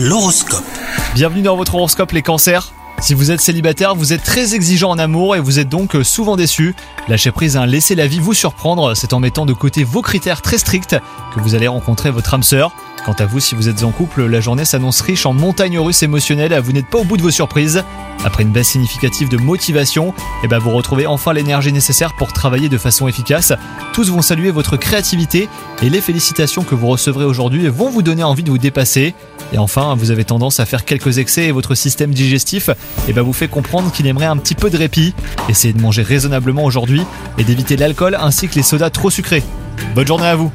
L'horoscope. Bienvenue dans votre horoscope les cancers. Si vous êtes célibataire, vous êtes très exigeant en amour et vous êtes donc souvent déçu. Lâchez prise, hein, laissez la vie vous surprendre, c'est en mettant de côté vos critères très stricts que vous allez rencontrer votre âme sœur. Quant à vous, si vous êtes en couple, la journée s'annonce riche en montagnes russes émotionnelles, vous n'êtes pas au bout de vos surprises. Après une baisse significative de motivation, eh ben vous retrouvez enfin l'énergie nécessaire pour travailler de façon efficace. Tous vont saluer votre créativité et les félicitations que vous recevrez aujourd'hui vont vous donner envie de vous dépasser. Et enfin, vous avez tendance à faire quelques excès et votre système digestif eh ben vous fait comprendre qu'il aimerait un petit peu de répit. Essayez de manger raisonnablement aujourd'hui et d'éviter l'alcool ainsi que les sodas trop sucrés. Bonne journée à vous